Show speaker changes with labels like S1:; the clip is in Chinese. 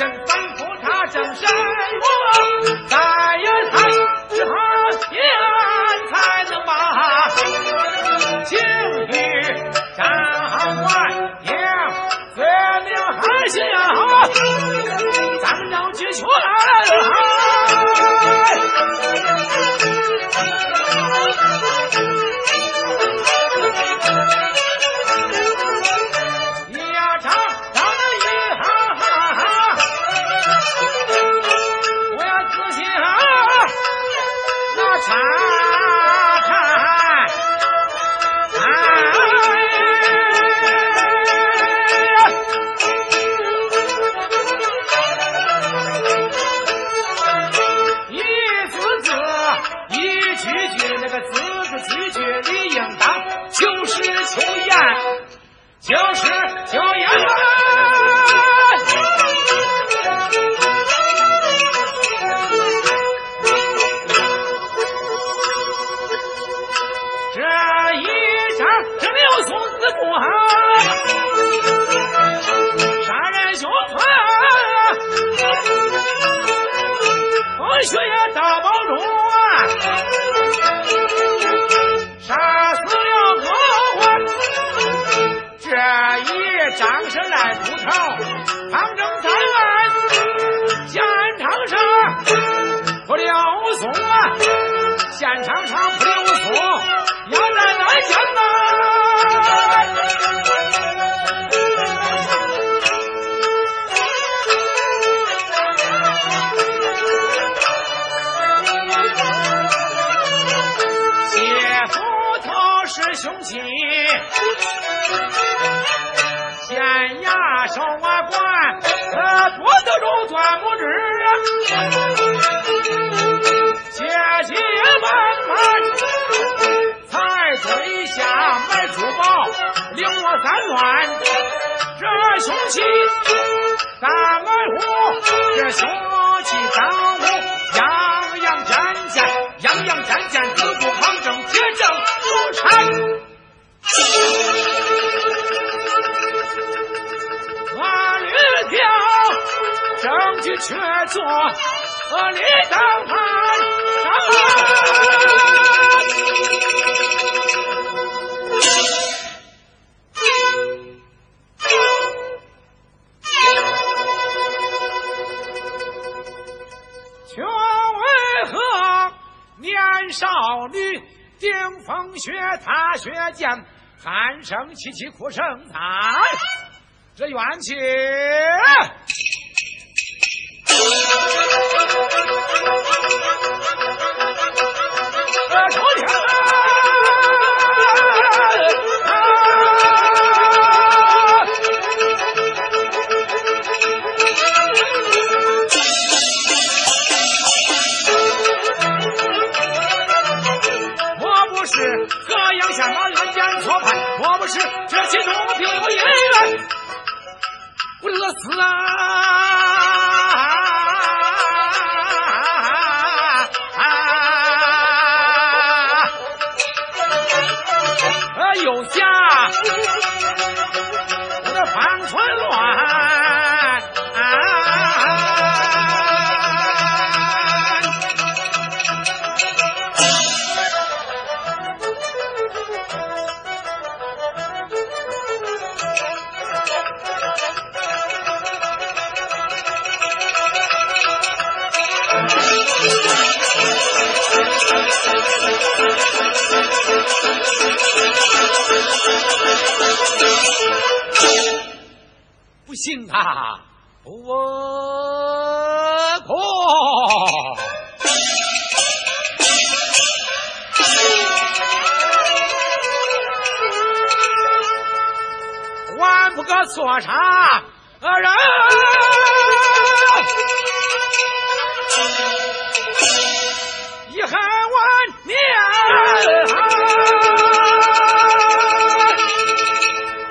S1: 正吩咐他正什么，再也谈只好天才能把情侣站完也绝了，还想咱要去劝他。啊这一仗，这刘松子寡，杀人凶狠，不许也大包种啊，杀死了哥哥。这一仗是赖不逃。条是凶器，县衙上我管，他，脖得中钻木枝，姐姐们们在嘴下买珠宝，令我三乱，这凶器，三门户，这凶。却坐立等盼，却为何年少女顶风雪踏雪见，喊声凄凄哭声惨，这冤屈。河阳县马兰江错判，我不是这其中我必有隐瞒，不死啊！不信他我可。还不可说啥人？